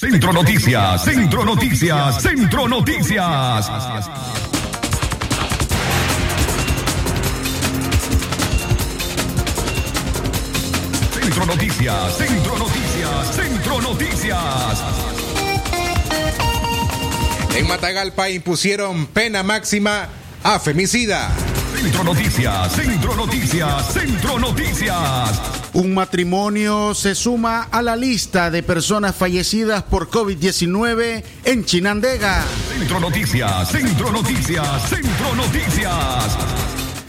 Centro Noticias, Centro Noticias, Centro Noticias. Centro Noticias, Centro Noticias, Centro Noticias. En Matagalpa impusieron pena máxima a femicida. Centro Noticias, Centro Noticias, Centro Noticias. Un matrimonio se suma a la lista de personas fallecidas por COVID-19 en Chinandega. Centro Noticias, Centro Noticias, Centro Noticias.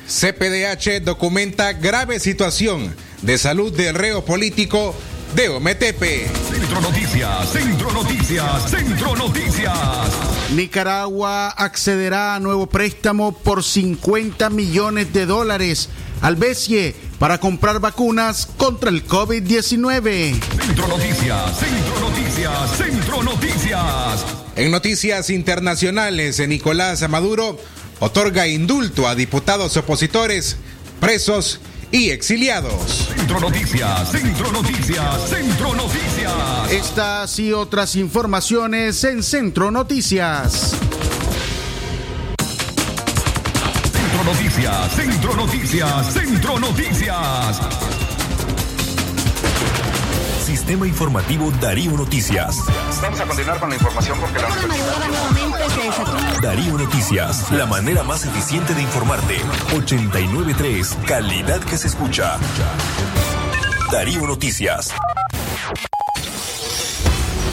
CPDH documenta grave situación de salud del reo político de Ometepe. Centro Noticias, Centro Noticias, Centro Noticias. Nicaragua accederá a nuevo préstamo por 50 millones de dólares al BESIE para comprar vacunas contra el COVID-19. Centro Noticias, Centro Noticias, Centro Noticias. En noticias internacionales, Nicolás Maduro otorga indulto a diputados opositores, presos y exiliados. Centro Noticias, Centro Noticias, Centro Noticias. Estas y otras informaciones en Centro Noticias. Centro Noticias, Centro Noticias, Centro Noticias. Sistema Informativo Darío Noticias. Vamos a continuar con la información porque la. Darío Noticias, la manera más eficiente de informarte. 893, calidad que se escucha. Darío Noticias.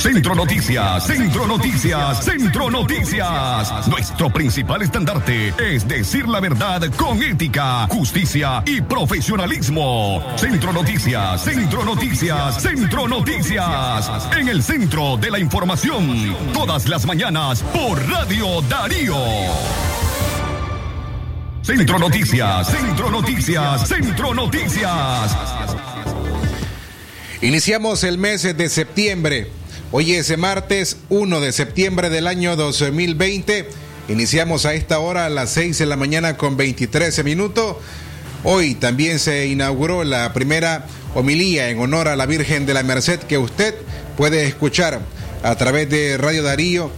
Centro Noticias, Centro Noticias, Centro Noticias. Nuestro principal estandarte es decir la verdad con ética, justicia y profesionalismo. Centro Noticias, Centro Noticias, Centro Noticias. En el centro de la información, todas las mañanas por Radio Darío. Centro Noticias, Centro Noticias, Centro Noticias. Iniciamos el mes de septiembre. Hoy es martes 1 de septiembre del año 2020. Iniciamos a esta hora a las 6 de la mañana con 23 minutos. Hoy también se inauguró la primera homilía en honor a la Virgen de la Merced que usted puede escuchar a través de Radio Darío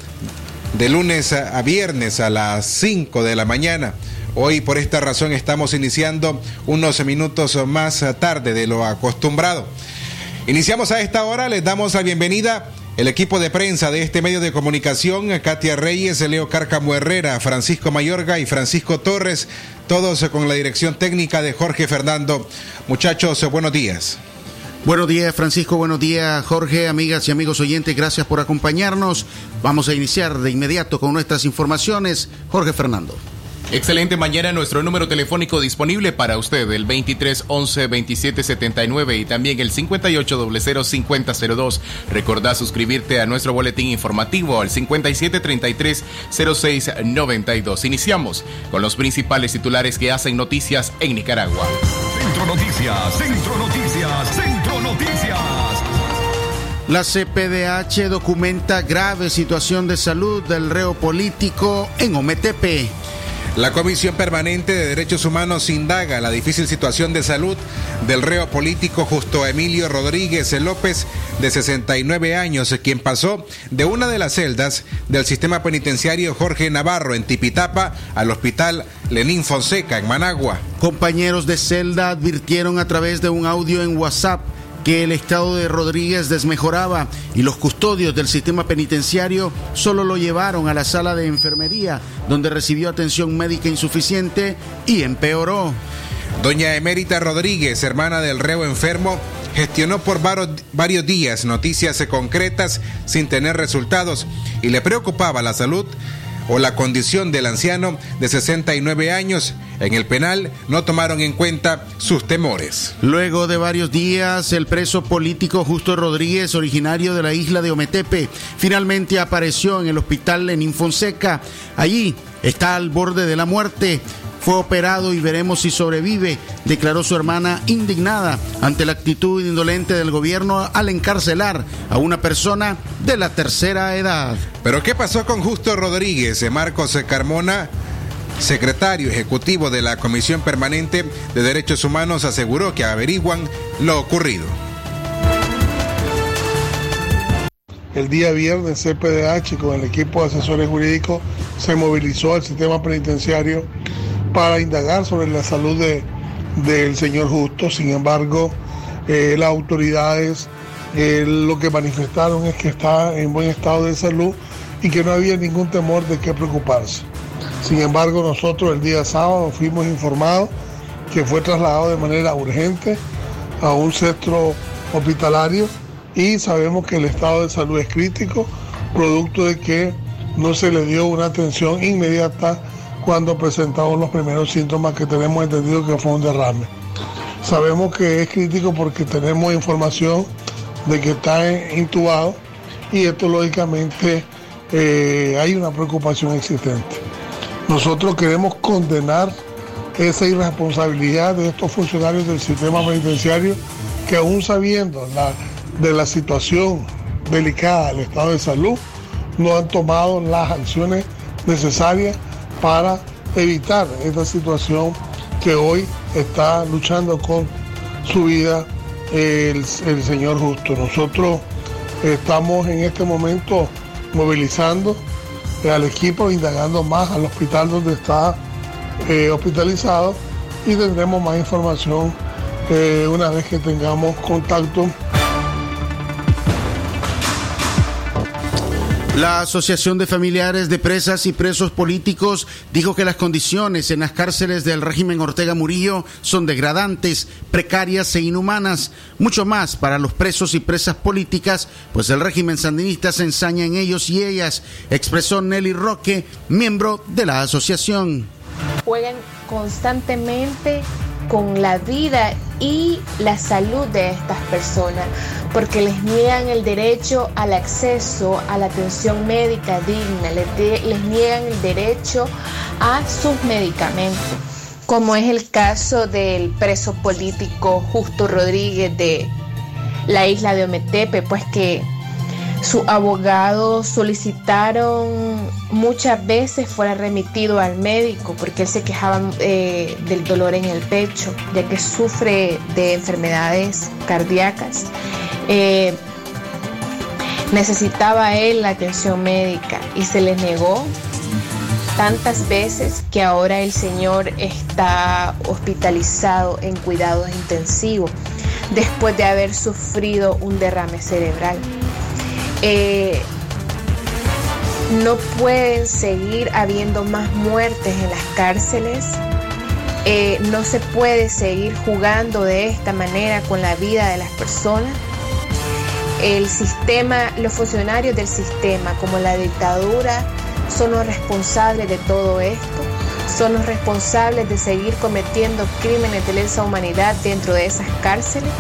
de lunes a viernes a las 5 de la mañana. Hoy por esta razón estamos iniciando unos minutos más tarde de lo acostumbrado. Iniciamos a esta hora, les damos la bienvenida el equipo de prensa de este medio de comunicación, Katia Reyes, Leo Cárcamo Herrera, Francisco Mayorga y Francisco Torres, todos con la dirección técnica de Jorge Fernando. Muchachos, buenos días. Buenos días, Francisco. Buenos días, Jorge, amigas y amigos oyentes. Gracias por acompañarnos. Vamos a iniciar de inmediato con nuestras informaciones. Jorge Fernando. Excelente mañana, nuestro número telefónico disponible para usted, el 23 11 27 79 y también el 58 00 50 02. Recordá suscribirte a nuestro boletín informativo al 57 33 06 92. Iniciamos con los principales titulares que hacen noticias en Nicaragua. Centro Noticias, Centro Noticias, Centro Noticias. La CPDH documenta grave situación de salud del reo político en Ometepe. La Comisión Permanente de Derechos Humanos indaga la difícil situación de salud del reo político Justo Emilio Rodríguez López, de 69 años, quien pasó de una de las celdas del sistema penitenciario Jorge Navarro en Tipitapa al hospital Lenín Fonseca en Managua. Compañeros de celda advirtieron a través de un audio en WhatsApp que el estado de Rodríguez desmejoraba y los custodios del sistema penitenciario solo lo llevaron a la sala de enfermería, donde recibió atención médica insuficiente y empeoró. Doña Emérita Rodríguez, hermana del reo enfermo, gestionó por varios días noticias concretas sin tener resultados y le preocupaba la salud o la condición del anciano de 69 años. En el penal no tomaron en cuenta sus temores. Luego de varios días, el preso político Justo Rodríguez, originario de la isla de Ometepe, finalmente apareció en el hospital Lenín Fonseca. Allí está al borde de la muerte. Fue operado y veremos si sobrevive, declaró su hermana indignada ante la actitud indolente del gobierno al encarcelar a una persona de la tercera edad. Pero ¿qué pasó con Justo Rodríguez? Marcos Carmona secretario ejecutivo de la Comisión Permanente de Derechos Humanos, aseguró que averiguan lo ocurrido. El día viernes, CPDH con el equipo de asesores jurídicos se movilizó al sistema penitenciario para indagar sobre la salud de, del señor Justo. Sin embargo, eh, las autoridades eh, lo que manifestaron es que está en buen estado de salud y que no había ningún temor de qué preocuparse. Sin embargo, nosotros el día sábado fuimos informados que fue trasladado de manera urgente a un centro hospitalario y sabemos que el estado de salud es crítico, producto de que no se le dio una atención inmediata cuando presentamos los primeros síntomas que tenemos entendido que fue un derrame. Sabemos que es crítico porque tenemos información de que está intubado y esto lógicamente eh, hay una preocupación existente. Nosotros queremos condenar esa irresponsabilidad de estos funcionarios del sistema penitenciario que aún sabiendo de la situación delicada del estado de salud, no han tomado las acciones necesarias para evitar esta situación que hoy está luchando con su vida el, señor Justo. Nosotros estamos en este momento movilizando al equipo, indagando más al hospital donde está eh, hospitalizado y tendremos más información eh, una vez que tengamos contacto La Asociación de Familiares de Presas y Presos Políticos dijo que las condiciones en las cárceles del régimen Ortega Murillo son degradantes, precarias e inhumanas, mucho más para los presos y presas políticas, pues el régimen sandinista se ensaña en ellos y ellas, expresó Nelly Roque, miembro de la asociación. Juegan constantemente con la vida y la salud de estas personas, porque les niegan el derecho al acceso a la atención médica digna, les, niegan el derecho a sus medicamentos, como es el caso del preso político Justo Rodríguez de la isla de Ometepe, pues que sus abogados solicitaron muchas veces fuera remitido al médico porque él se quejaba eh, del dolor en el pecho, ya que sufre de enfermedades cardíacas. Eh, necesitaba él la atención médica y se le negó tantas veces que ahora el señor está hospitalizado en cuidados intensivos después de haber sufrido un derrame cerebral. Eh, no pueden seguir habiendo más muertes en las cárceles. Eh, no se puede seguir jugando de esta manera con la vida de las personas. El sistema, los funcionarios del sistema, como la dictadura, son los responsables de todo esto. Son los responsables de seguir cometiendo crímenes de lesa humanidad dentro de esas cárceles.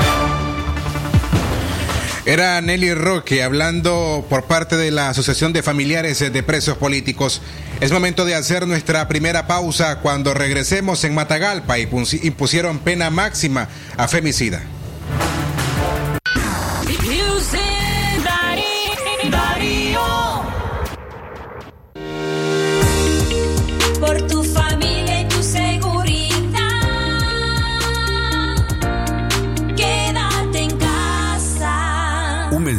Era Nelly Roque hablando por parte de la Asociación de Familiares de Presos Políticos. Es momento de hacer nuestra primera pausa cuando regresemos en Matagalpa y impusieron pena máxima a femicida.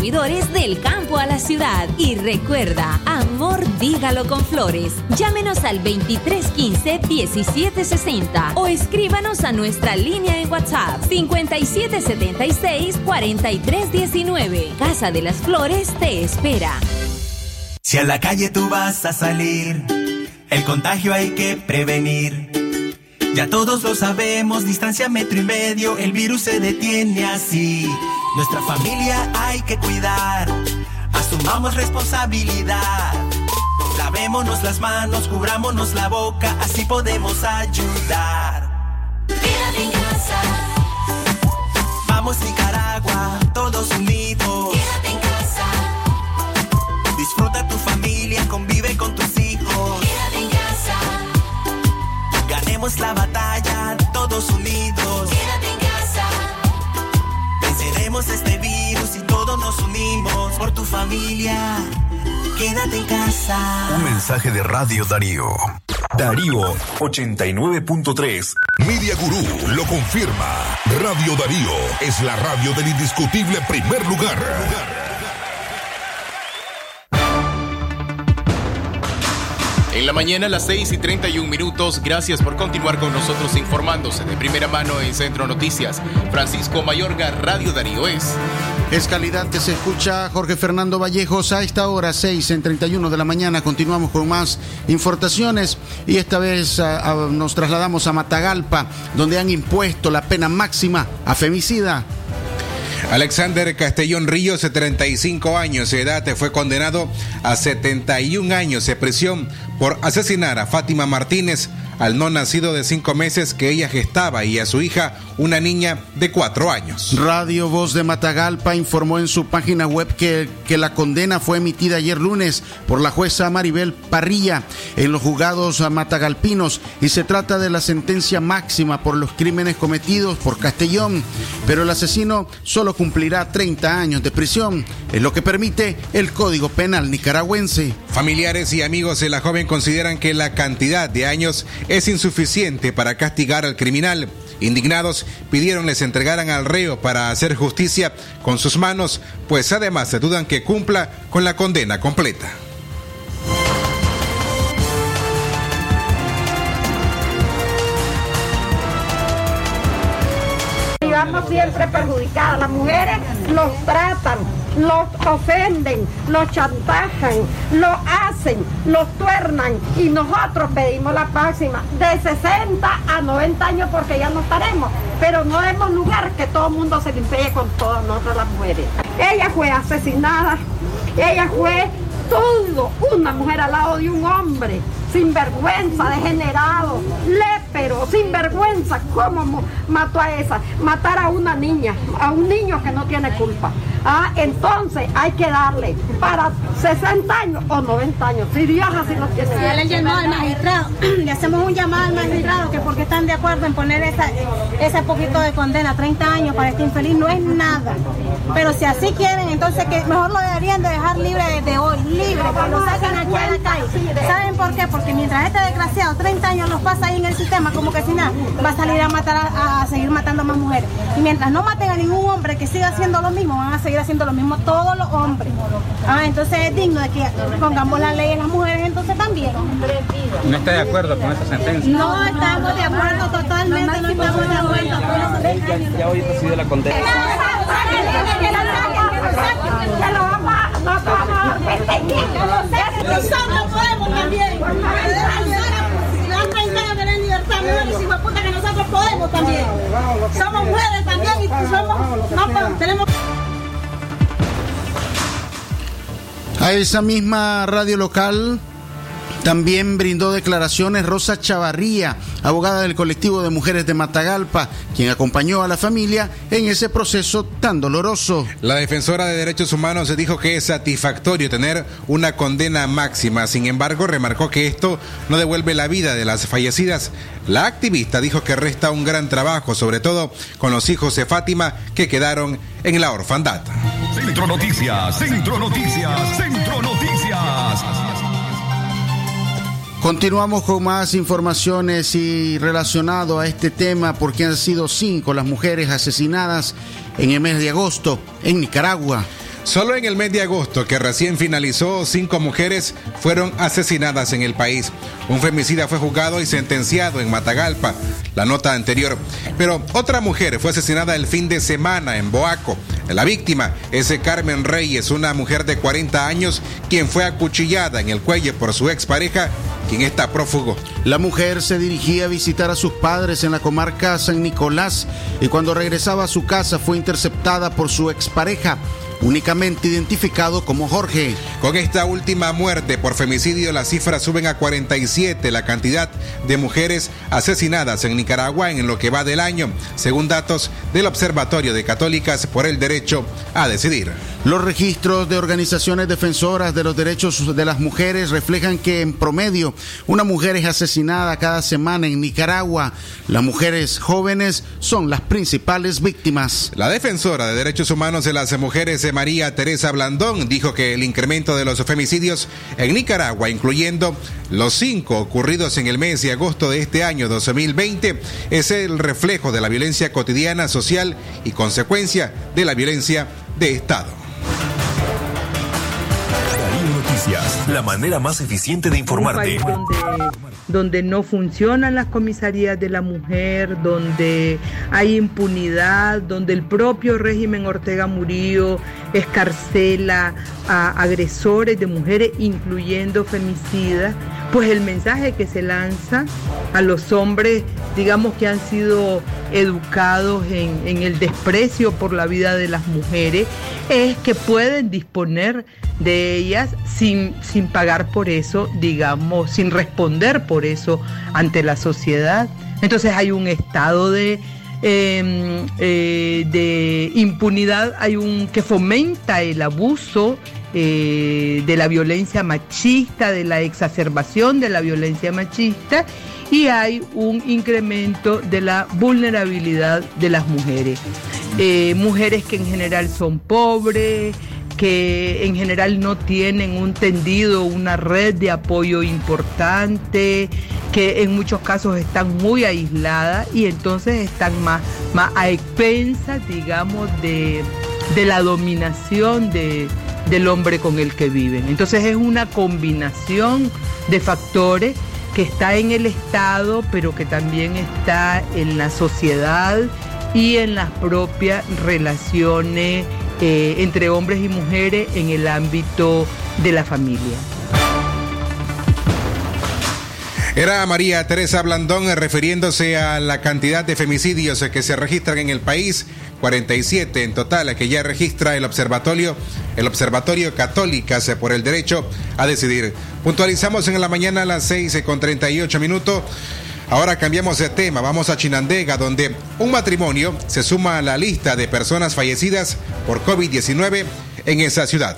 del campo a la ciudad. Y recuerda, amor dígalo con flores. Llámenos al 2315-1760 o escríbanos a nuestra línea en WhatsApp 5776-4319. Casa de las Flores te espera. Si a la calle tú vas a salir El contagio hay que prevenir. Ya todos lo sabemos, distancia metro y medio, el virus se detiene así. Nuestra familia hay que cuidar, asumamos responsabilidad. Lavémonos las manos, cubrámonos la boca, así podemos ayudar. En casa. Vamos Nicaragua, todos unidos. Quédate en casa. Disfruta tu familia, convive con tus hijos. Quédate en casa. Ganemos la batalla, todos unidos. Familia. Quédate en casa. Un mensaje de Radio Darío. Darío 89.3. Media Gurú lo confirma. Radio Darío es la radio del indiscutible primer lugar. En la mañana a las 6 y 31 minutos, gracias por continuar con nosotros informándose de primera mano en Centro Noticias. Francisco Mayorga, Radio Darío es. Es calidad que se escucha Jorge Fernando Vallejos a esta hora 6 en 31 de la mañana. Continuamos con más informaciones y esta vez nos trasladamos a Matagalpa, donde han impuesto la pena máxima a femicida. Alexander Castellón Ríos, de 35 años de edad, fue condenado a 71 años de prisión por asesinar a Fátima Martínez, al no nacido de cinco meses que ella gestaba y a su hija, una niña de cuatro años. Radio Voz de Matagalpa informó en su página web que, que la condena fue emitida ayer lunes por la jueza Maribel Parrilla en los juzgados matagalpinos y se trata de la sentencia máxima por los crímenes cometidos por Castellón, pero el asesino solo cumplirá 30 años de prisión, es lo que permite el Código Penal nicaragüense. Familiares y amigos de la joven consideran que la cantidad de años es insuficiente para castigar al criminal. Indignados pidieron les entregaran al reo para hacer justicia con sus manos, pues además se dudan que cumpla con la condena completa. vamos siempre perjudicadas. Las mujeres los tratan, los ofenden, los chantajan, lo hacen, los tuernan y nosotros pedimos la máxima de 60 a 90 años porque ya no estaremos, pero no demos lugar que todo el mundo se limpie con todas nosotras las mujeres. Ella fue asesinada, ella fue todo, una mujer al lado de un hombre, sin vergüenza, degenerado, lépero, sin vergüenza, ¿cómo mató a esa? Matar a una niña, a un niño que no tiene culpa. Ah, entonces hay que darle para 60 años o 90 años, si Dios así lo tiene. Si él llamó al magistrado, le hacemos un llamado al magistrado que porque están de acuerdo en poner esa, ese poquito de condena, 30 años para este infeliz, no es nada. Pero si así quieren, entonces que mejor lo deberían de dejar libre desde hoy, libre, lo saquen aquí a la calle. ¿Saben por qué? Porque mientras este desgraciado 30 años los pasa ahí en el sistema, como que si nada, va a salir a matar a, seguir matando más mujeres. Y mientras no maten a ningún hombre que siga haciendo lo mismo, van a seguir haciendo lo mismo todos los hombres. Ah, entonces es digno de que pongamos la ley en las mujeres entonces también. ¿No está de acuerdo con esa sentencia? No estamos de acuerdo totalmente, no estamos de acuerdo. Ya, ya hoy recibido la condena. Nosotros podemos también. Si dan 30 años de libertad, no decimos puta que nosotros podemos también. Somos mujeres también y somos, no, tenemos A esa misma radio local también brindó declaraciones Rosa Chavarría, abogada del colectivo de mujeres de Matagalpa, quien acompañó a la familia en ese proceso tan doloroso. La defensora de derechos humanos dijo que es satisfactorio tener una condena máxima, sin embargo remarcó que esto no devuelve la vida de las fallecidas. La activista dijo que resta un gran trabajo, sobre todo con los hijos de Fátima que quedaron en la orfandad. Centro Noticias, Centro Noticias, Centro Noticias. Continuamos con más informaciones y relacionado a este tema porque han sido cinco las mujeres asesinadas en el mes de agosto en Nicaragua. Solo en el mes de agosto, que recién finalizó, cinco mujeres fueron asesinadas en el país. Un femicida fue juzgado y sentenciado en Matagalpa, la nota anterior. Pero otra mujer fue asesinada el fin de semana en Boaco. La víctima es Carmen Reyes, una mujer de 40 años, quien fue acuchillada en el cuello por su expareja, quien está prófugo. La mujer se dirigía a visitar a sus padres en la comarca San Nicolás y cuando regresaba a su casa fue interceptada por su expareja únicamente identificado como Jorge. Con esta última muerte por femicidio, las cifras suben a 47 la cantidad de mujeres asesinadas en Nicaragua en lo que va del año, según datos del Observatorio de Católicas por el Derecho a Decidir. Los registros de organizaciones defensoras de los derechos de las mujeres reflejan que en promedio una mujer es asesinada cada semana en Nicaragua. Las mujeres jóvenes son las principales víctimas. La defensora de derechos humanos de las mujeres María Teresa Blandón dijo que el incremento de los femicidios en Nicaragua, incluyendo los cinco ocurridos en el mes de agosto de este año 2020, es el reflejo de la violencia cotidiana, social y consecuencia de la violencia de Estado. Noticias, la manera más eficiente de informarte. Donde, donde, no funcionan las comisarías de la mujer, donde hay impunidad, donde el propio régimen Ortega Murillo escarcela a agresores de mujeres, incluyendo femicidas, pues el mensaje que se lanza a los hombres, digamos que han sido educados en, el desprecio por la vida de las mujeres, es que pueden disponer de ellas sin, sin pagar por eso, digamos, sin responder por eso ante la sociedad. Entonces hay un estado de, eh, eh, de impunidad, hay un que fomenta el abuso eh, de la violencia machista, de la exacerbación de la violencia machista y hay un incremento de la vulnerabilidad de las mujeres. Eh, mujeres que en general son pobres, que en general no tienen un tendido, una red de apoyo importante, que en muchos casos están muy aisladas y entonces están más, más a expensas, digamos, de, de la dominación de, del hombre con el que viven. Entonces es una combinación de factores que está en el Estado, pero que también está en la sociedad y en las propias relaciones eh, entre hombres y mujeres en el ámbito de la familia. Era María Teresa Blandón eh, refiriéndose a la cantidad de femicidios que se registran en el país, 47 en total que ya registra el observatorio, el Observatorio Católicas por el derecho a decidir. Puntualizamos en la mañana a las 6 eh, con 38 minutos. Ahora cambiamos de tema, vamos a Chinandega, donde un matrimonio se suma a la lista de personas fallecidas por COVID-19 en esa ciudad.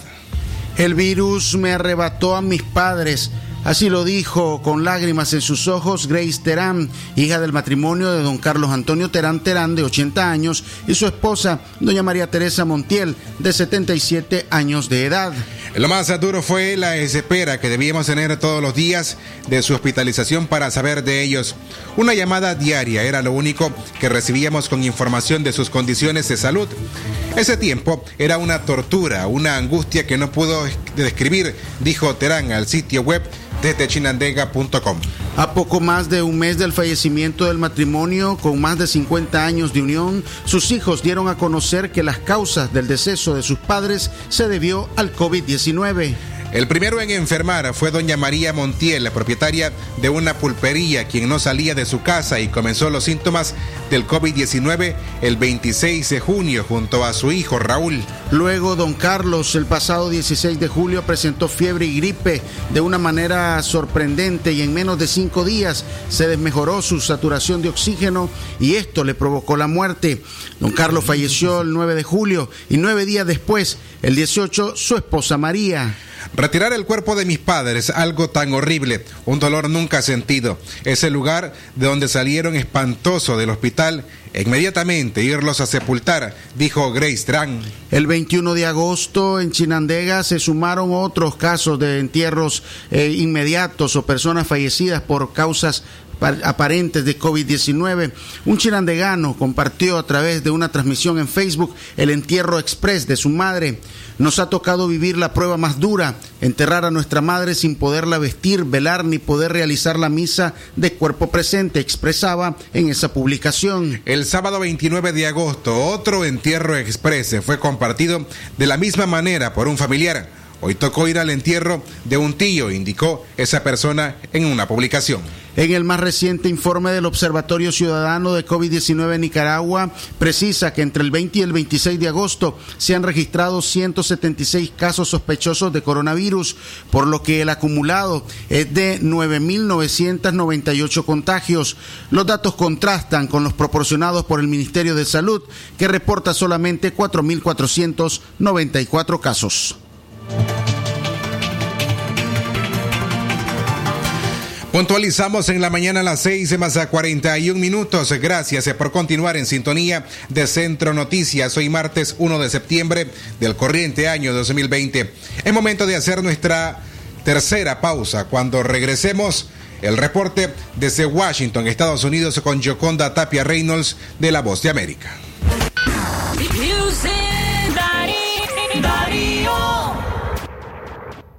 El virus me arrebató a mis padres. Así lo dijo con lágrimas en sus ojos Grace Terán, hija del matrimonio de don Carlos Antonio Terán Terán, de 80 años, y su esposa, doña María Teresa Montiel, de 77 años de edad. Lo más duro fue la espera que debíamos tener todos los días de su hospitalización para saber de ellos. Una llamada diaria era lo único que recibíamos con información de sus condiciones de salud. Ese tiempo era una tortura, una angustia que no pudo describir, dijo Terán al sitio web desde chinandega.com. A poco más de un mes del fallecimiento del matrimonio, con más de 50 años de unión, sus hijos dieron a conocer que las causas del deceso de sus padres se debió al COVID-19. El primero en enfermar fue doña María Montiel, la propietaria de una pulpería, quien no salía de su casa y comenzó los síntomas del COVID-19 el 26 de junio junto a su hijo Raúl. Luego, don Carlos, el pasado 16 de julio, presentó fiebre y gripe de una manera sorprendente y en menos de cinco días se desmejoró su saturación de oxígeno y esto le provocó la muerte. Don Carlos falleció el 9 de julio y nueve días después, el 18, su esposa María. Retirar el cuerpo de mis padres, algo tan horrible, un dolor nunca sentido. Ese lugar de donde salieron espantoso del hospital, inmediatamente irlos a sepultar, dijo Grace Tran. El 21 de agosto en Chinandega se sumaron otros casos de entierros eh, inmediatos o personas fallecidas por causas aparentes de COVID-19. Un chirandegano compartió a través de una transmisión en Facebook el entierro express de su madre. Nos ha tocado vivir la prueba más dura, enterrar a nuestra madre sin poderla vestir, velar ni poder realizar la misa de cuerpo presente, expresaba en esa publicación. El sábado 29 de agosto, otro entierro express fue compartido de la misma manera por un familiar. Hoy tocó ir al entierro de un tío, indicó esa persona en una publicación. En el más reciente informe del Observatorio Ciudadano de COVID-19 en Nicaragua, precisa que entre el 20 y el 26 de agosto se han registrado 176 casos sospechosos de coronavirus, por lo que el acumulado es de 9.998 contagios. Los datos contrastan con los proporcionados por el Ministerio de Salud, que reporta solamente 4.494 casos. Puntualizamos en la mañana a las 6 más a 41 minutos. Gracias por continuar en sintonía de Centro Noticias. Hoy martes 1 de septiembre del corriente año 2020. Es momento de hacer nuestra tercera pausa. Cuando regresemos, el reporte desde Washington, Estados Unidos, con Joconda Tapia Reynolds de La Voz de América.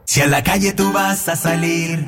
Si a la calle tú vas a salir,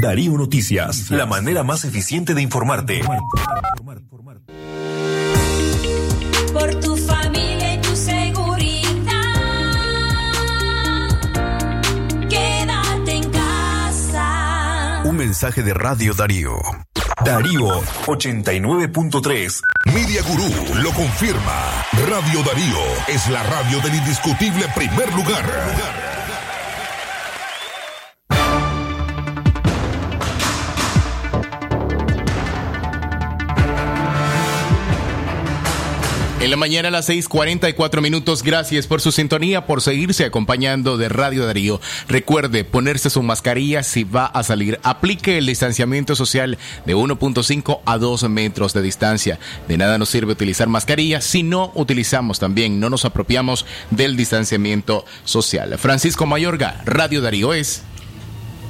Darío Noticias, la manera más eficiente de informarte. por tu familia y tu seguridad. Quédate en casa. Un mensaje de Radio Darío. Darío 89.3. Media Gurú lo confirma. Radio Darío es la radio del indiscutible primer lugar. En la mañana a las 6:44 minutos. Gracias por su sintonía, por seguirse acompañando de Radio Darío. Recuerde ponerse su mascarilla si va a salir. Aplique el distanciamiento social de 1.5 a 2 metros de distancia. De nada nos sirve utilizar mascarilla si no utilizamos también, no nos apropiamos del distanciamiento social. Francisco Mayorga, Radio Darío es.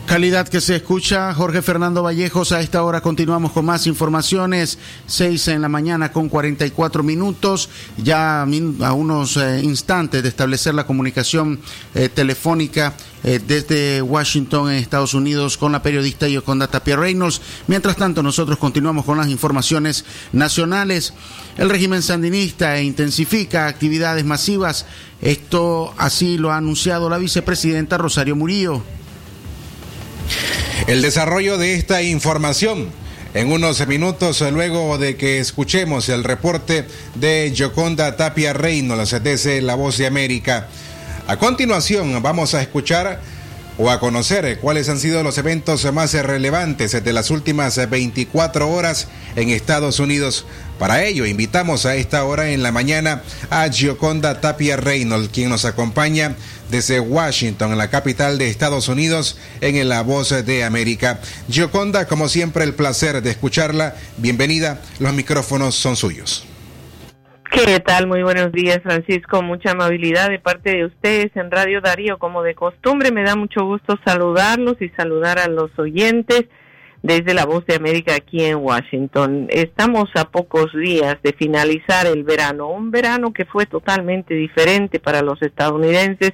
Calidad que se escucha, Jorge Fernando Vallejos. A esta hora continuamos con más informaciones. Seis en la mañana con 44 minutos. Ya a unos eh, instantes de establecer la comunicación eh, telefónica eh, desde Washington, en Estados Unidos, con la periodista Yoconda Tapia Reynolds. Mientras tanto, nosotros continuamos con las informaciones nacionales. El régimen sandinista intensifica actividades masivas. Esto así lo ha anunciado la vicepresidenta Rosario Murillo. El desarrollo de esta información en unos minutos luego de que escuchemos el reporte de Yoconda Tapia Reynolds desde La Voz de América. A continuación vamos a escuchar o a conocer cuáles han sido los eventos más relevantes de las últimas 24 horas en Estados Unidos. Para ello, invitamos a esta hora en la mañana a Gioconda Tapia Reynolds, quien nos acompaña desde Washington, la capital de Estados Unidos, en La Voz de América. Gioconda, como siempre, el placer de escucharla. Bienvenida, los micrófonos son suyos. ¿Qué tal? Muy buenos días, Francisco. Mucha amabilidad de parte de ustedes en Radio Darío, como de costumbre. Me da mucho gusto saludarlos y saludar a los oyentes desde la Voz de América aquí en Washington. Estamos a pocos días de finalizar el verano, un verano que fue totalmente diferente para los estadounidenses,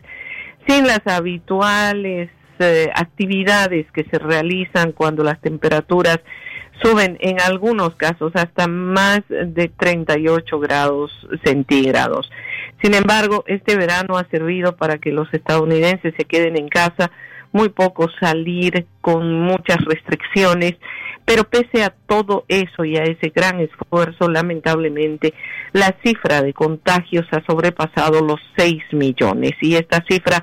sin las habituales eh, actividades que se realizan cuando las temperaturas suben en algunos casos hasta más de 38 grados centígrados. Sin embargo, este verano ha servido para que los estadounidenses se queden en casa, muy poco salir con muchas restricciones, pero pese a todo eso y a ese gran esfuerzo, lamentablemente, la cifra de contagios ha sobrepasado los 6 millones. Y esta cifra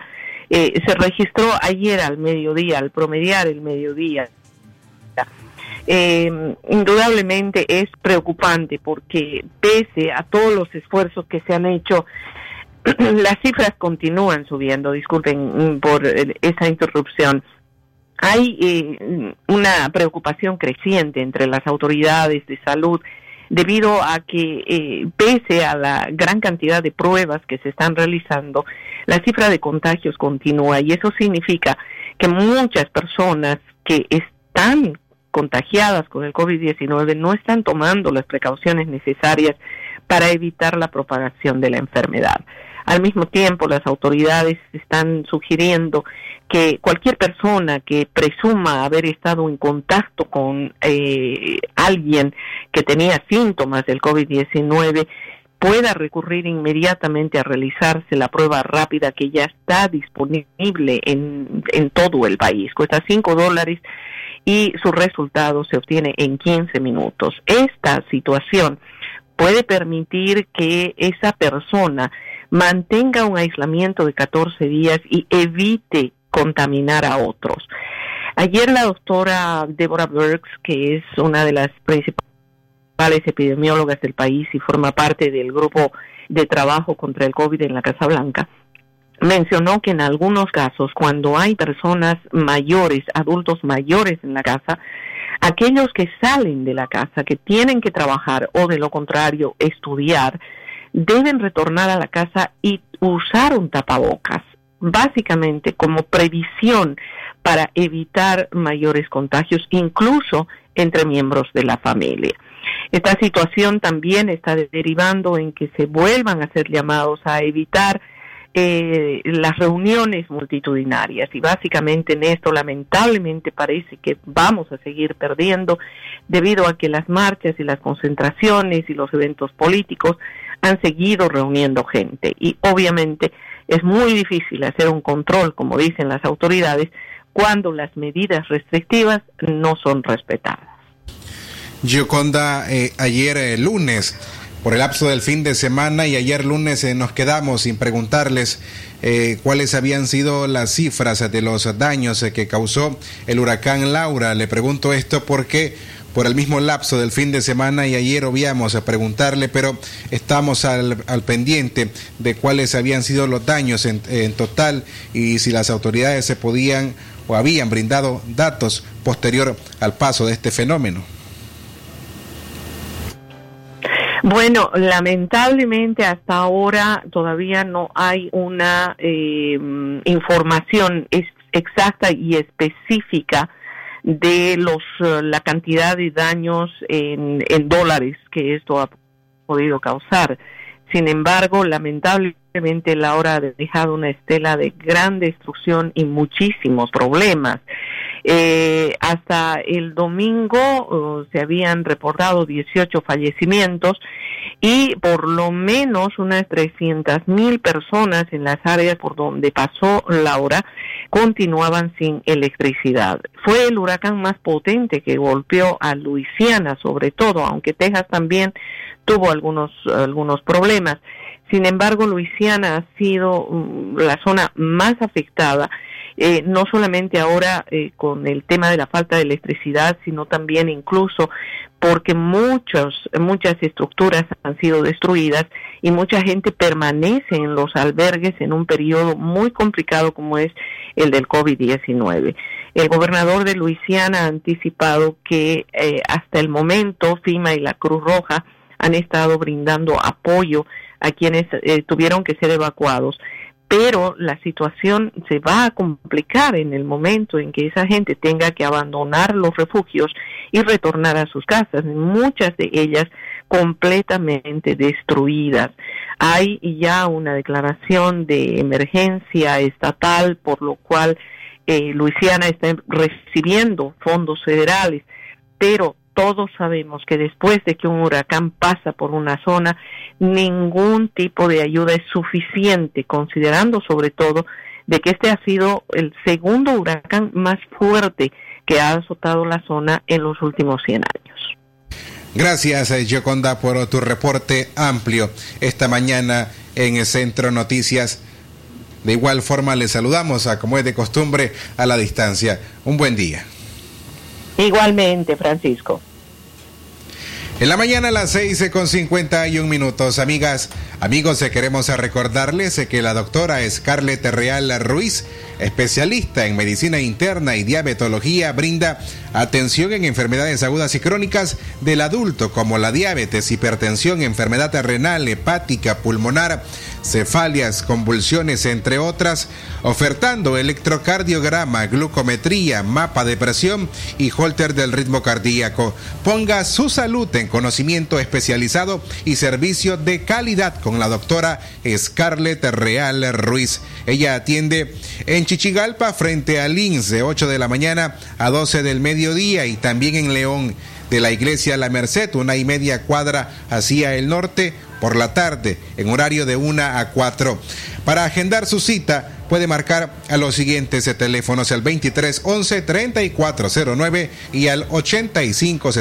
eh, se registró ayer al mediodía, al promediar el mediodía. Eh, indudablemente es preocupante porque pese a todos los esfuerzos que se han hecho, las cifras continúan subiendo, disculpen por esa interrupción. Hay eh, una preocupación creciente entre las autoridades de salud debido a que eh, pese a la gran cantidad de pruebas que se están realizando, la cifra de contagios continúa y eso significa que muchas personas que están contagiadas con el COVID-19 no están tomando las precauciones necesarias para evitar la propagación de la enfermedad. Al mismo tiempo, las autoridades están sugiriendo que cualquier persona que presuma haber estado en contacto con eh, alguien que tenía síntomas del COVID-19 pueda recurrir inmediatamente a realizarse la prueba rápida que ya está disponible en, en todo el país. Cuesta 5 dólares y su resultado se obtiene en 15 minutos. Esta situación puede permitir que esa persona mantenga un aislamiento de 14 días y evite contaminar a otros. Ayer la doctora Deborah Burks, que es una de las principales epidemiólogas del país y forma parte del grupo de trabajo contra el COVID en la Casa Blanca, mencionó que en algunos casos, cuando hay personas mayores, adultos mayores en la casa, aquellos que salen de la casa, que tienen que trabajar o de lo contrario estudiar, deben retornar a la casa y usar un tapabocas, básicamente como previsión para evitar mayores contagios, incluso entre miembros de la familia. Esta situación también está derivando en que se vuelvan a hacer llamados a evitar eh, las reuniones multitudinarias y básicamente en esto lamentablemente parece que vamos a seguir perdiendo debido a que las marchas y las concentraciones y los eventos políticos han seguido reuniendo gente y obviamente es muy difícil hacer un control como dicen las autoridades cuando las medidas restrictivas no son respetadas. Gioconda, eh, ayer eh, lunes por el lapso del fin de semana y ayer lunes eh, nos quedamos sin preguntarles cuáles habían sido las cifras de los daños que causó el huracán Laura. Le pregunto esto porque por el mismo lapso del fin de semana y ayer obviamos a preguntarle, pero estamos al, al pendiente de cuáles habían sido los daños en, en total y si las autoridades se podían o habían brindado datos posterior al paso de este fenómeno. Bueno, lamentablemente hasta ahora todavía no hay una eh, información exacta y específica de los uh, la cantidad de daños en, en dólares que esto ha podido causar. Sin embargo, lamentablemente Laura ha dejado una estela de gran destrucción y muchísimos problemas. Eh, hasta el domingo se habían reportado 18 fallecimientos y por lo menos unas 300 mil personas en las áreas por donde pasó Laura continuaban sin electricidad. fue el huracán más potente que golpeó a Luisiana, sobre todo, aunque Texas también tuvo algunos, algunos problemas. Sin embargo, Luisiana ha sido mm, la zona más afectada, eh, no solamente ahora eh, con el tema de la falta de electricidad, sino también incluso porque muchos, muchas estructuras han sido destruidas y mucha gente permanece en los albergues en un periodo muy complicado como es el del COVID-19. El gobernador de Luisiana ha anticipado que eh, hasta el momento FIMA y la Cruz Roja han estado brindando apoyo a quienes eh, tuvieron que ser evacuados. Pero la situación se va a complicar en el momento en que esa gente tenga que abandonar los refugios y retornar a sus casas, muchas de ellas completamente destruidas. Hay ya una declaración de emergencia estatal, por lo cual eh, Luisiana está recibiendo fondos federales, pero todos sabemos que después de que un huracán pasa por una zona, ningún tipo de ayuda es suficiente, considerando sobre todo de que este ha sido el segundo huracán más fuerte que ha azotado la zona en los últimos 100 años. Gracias, eh, Gioconda, por tu reporte amplio esta mañana en el Centro Noticias. De igual forma, le saludamos a, como es de costumbre, a la distancia. Un buen día. Igualmente, Francisco. En la mañana a las 6 con 51 minutos, amigas, amigos, queremos recordarles que la doctora Scarlett Real Ruiz, especialista en medicina interna y diabetología, brinda atención en enfermedades agudas y crónicas del adulto como la diabetes, hipertensión, enfermedad renal, hepática, pulmonar, cefalias, convulsiones, entre otras, ofertando electrocardiograma, glucometría, mapa de presión y holter del ritmo cardíaco. Ponga su salud en conocimiento especializado y servicio de calidad con la doctora Scarlett Real Ruiz. Ella atiende en Chichigalpa frente al INS de 8 de la mañana a 12 del mediodía y también en León de la iglesia La Merced, una y media cuadra hacia el norte por la tarde, en horario de 1 a 4. Para agendar su cita, puede marcar a los siguientes teléfonos al 23 11 3409 y al 85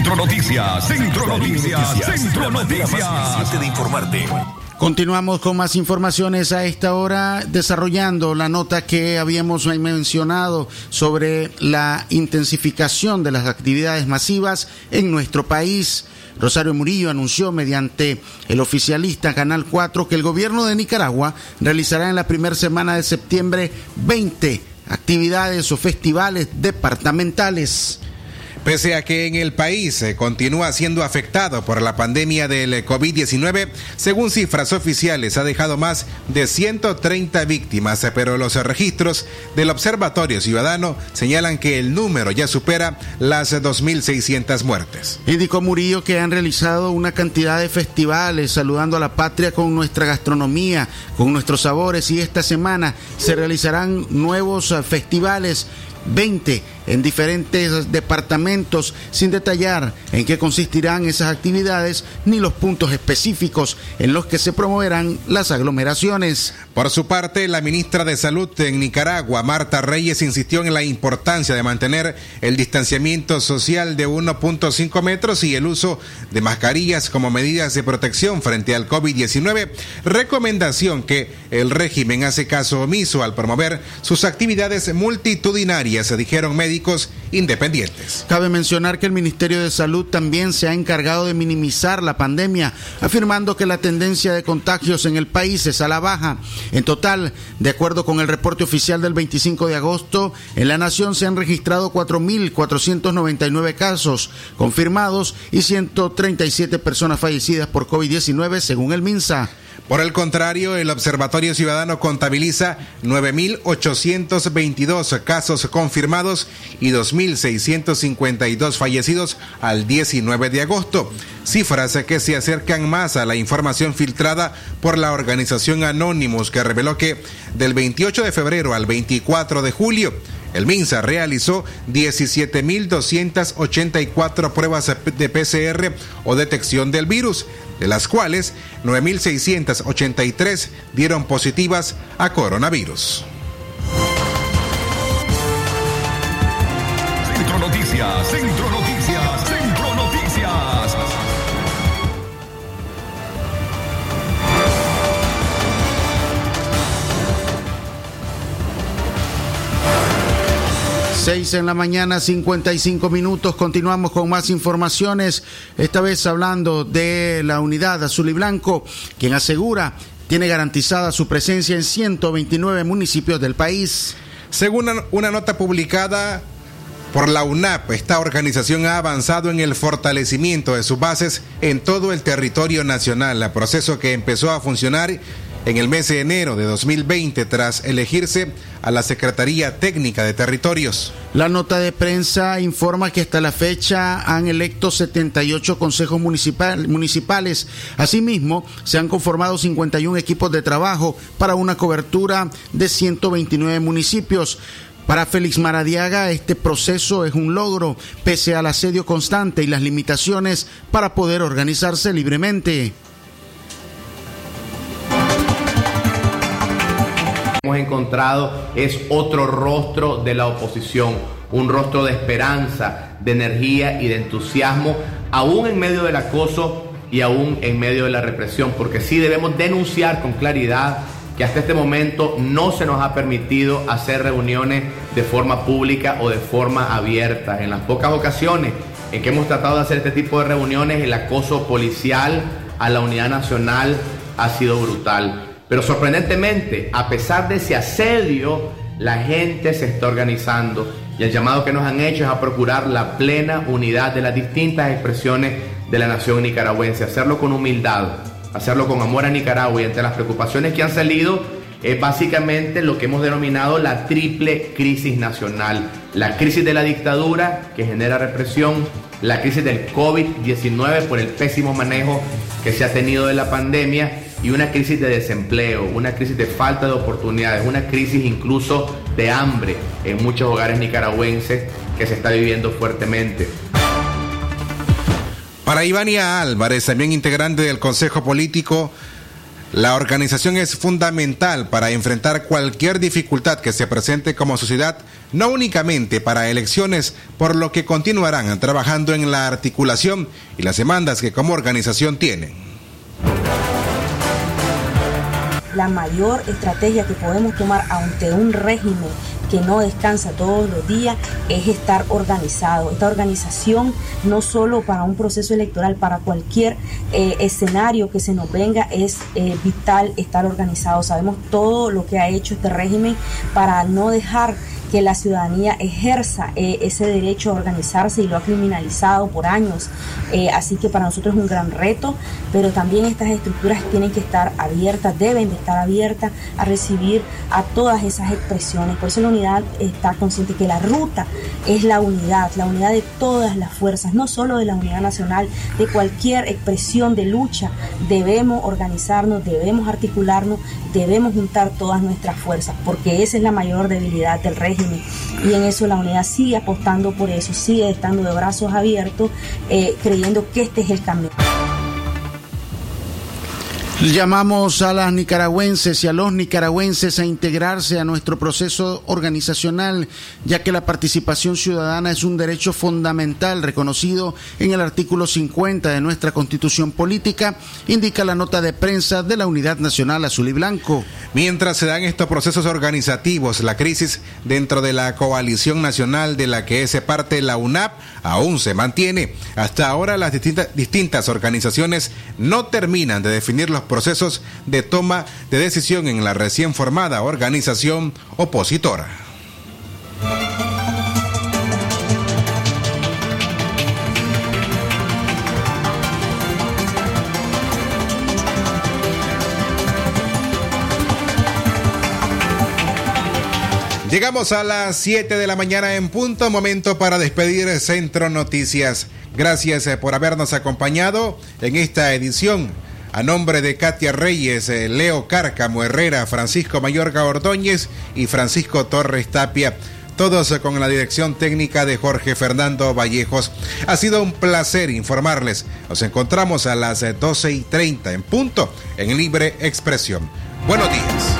Centro Noticias, Centro Noticias, Centro Noticias. de informarte. Continuamos con más informaciones a esta hora, desarrollando la nota que habíamos mencionado sobre la intensificación de las actividades masivas en nuestro país. Rosario Murillo anunció mediante el oficialista Canal 4 que el gobierno de Nicaragua realizará en la primera semana de septiembre 20 actividades o festivales departamentales. Pese a que en el país eh, continúa siendo afectado por la pandemia del eh, COVID-19, según cifras oficiales ha dejado más de 130 víctimas, eh, pero los registros del Observatorio Ciudadano señalan que el número ya supera las 2.600 muertes. Indicó Murillo que han realizado una cantidad de festivales saludando a la patria con nuestra gastronomía, con nuestros sabores y esta semana se realizarán nuevos festivales 20 en diferentes departamentos sin detallar en qué consistirán esas actividades ni los puntos específicos en los que se promoverán las aglomeraciones. Por su parte, la ministra de Salud en Nicaragua, Marta Reyes, insistió en la importancia de mantener el distanciamiento social de 1.5 metros y el uso de mascarillas como medidas de protección frente al COVID-19, recomendación que el régimen hace caso omiso al promover sus actividades multitudinarias, dijeron médicos independientes. Cabe mencionar que el Ministerio de Salud también se ha encargado de minimizar la pandemia, afirmando que la tendencia de contagios en el país es a la baja. En total, de acuerdo con el reporte oficial del 25 de agosto, en la nación se han registrado 4.499 casos confirmados y 137 personas fallecidas por COVID-19 según el MINSA. Por el contrario, el Observatorio Ciudadano contabiliza 9.822 casos confirmados y 2.652 fallecidos al 19 de agosto, cifras que se acercan más a la información filtrada por la organización Anonymous que reveló que del 28 de febrero al 24 de julio, El MINSA realizó 17.284 pruebas de PCR o detección del virus, de las cuales 9.683 dieron positivas a coronavirus. 6 en la mañana, 55 minutos. Continuamos con más informaciones. Esta vez hablando de la unidad azul y blanco, quien asegura tiene garantizada su presencia en 129 municipios del país. Según una nota publicada por la UNAP, esta organización ha avanzado en el fortalecimiento de sus bases en todo el territorio nacional, proceso que empezó a funcionar en el mes de enero de 2020 tras elegirse a la Secretaría Técnica de Territorios. La nota de prensa informa que hasta la fecha han electo 78 consejos municipal, municipales. Asimismo, se han conformado 51 equipos de trabajo para una cobertura de 129 municipios. Para Félix Maradiaga, este proceso es un logro, pese al asedio constante y las limitaciones para poder organizarse libremente. Encontrado es otro rostro de la oposición, un rostro de esperanza, de energía y de entusiasmo, aún en medio del acoso y aún en medio de la represión, porque sí debemos denunciar con claridad que hasta este momento no se nos ha permitido hacer reuniones de forma pública o de forma abierta. En las pocas ocasiones en que hemos tratado de hacer este tipo de reuniones, el acoso policial a la unidad nacional ha sido brutal. Pero sorprendentemente, a pesar de ese asedio, la gente se está organizando y el llamado que nos han hecho es a procurar la plena unidad de las distintas expresiones de la nación nicaragüense, hacerlo con humildad, hacerlo con amor a Nicaragua y entre las preocupaciones que han salido es básicamente lo que hemos denominado la triple crisis nacional. La crisis de la dictadura que genera represión, la crisis del COVID-19 por el pésimo manejo que se ha tenido de la pandemia y una crisis de desempleo, una crisis de falta de oportunidades, una crisis incluso de hambre en muchos hogares nicaragüenses que se está viviendo fuertemente. Para Ivania Álvarez, también integrante del Consejo Político, la organización es fundamental para enfrentar cualquier dificultad que se presente como sociedad, no únicamente para elecciones, por lo que continuarán trabajando en la articulación y las demandas que como organización tienen. La mayor estrategia que podemos tomar ante un régimen que no descansa todos los días es estar organizado. Esta organización no solo para un proceso electoral, para cualquier eh, escenario que se nos venga es eh, vital estar organizado. Sabemos todo lo que ha hecho este régimen para no dejar que la ciudadanía ejerza eh, ese derecho a organizarse y lo ha criminalizado por años. Eh, así que para nosotros es un gran reto, pero también estas estructuras tienen que estar abiertas, deben de estar abiertas a recibir a todas esas expresiones. Por eso la unidad está consciente que la ruta es la unidad, la unidad de todas las fuerzas, no solo de la unidad nacional, de cualquier expresión de lucha. Debemos organizarnos, debemos articularnos, debemos juntar todas nuestras fuerzas, porque esa es la mayor debilidad del régimen y en eso la unidad sigue apostando por eso, sigue estando de brazos abiertos, eh, creyendo que este es el camino. Llamamos a las nicaragüenses y a los nicaragüenses a integrarse a nuestro proceso organizacional, ya que la participación ciudadana es un derecho fundamental reconocido en el artículo 50 de nuestra constitución política, indica la nota de prensa de la Unidad Nacional Azul y Blanco. Mientras se dan estos procesos organizativos, la crisis dentro de la coalición nacional de la que es parte la UNAP aún se mantiene. Hasta ahora las distintas, distintas organizaciones no terminan de definir los procesos de toma de decisión en la recién formada organización opositora. Llegamos a las 7 de la mañana en punto, momento para despedir Centro Noticias. Gracias eh, por habernos acompañado en esta edición. A nombre de Katia Reyes, eh, Leo Cárcamo Herrera, Francisco Mayorga Ordóñez y Francisco Torres Tapia, todos con la dirección técnica de Jorge Fernando Vallejos. Ha sido un placer informarles. Nos encontramos a las 12 y 30 en punto en Libre Expresión. Buenos días.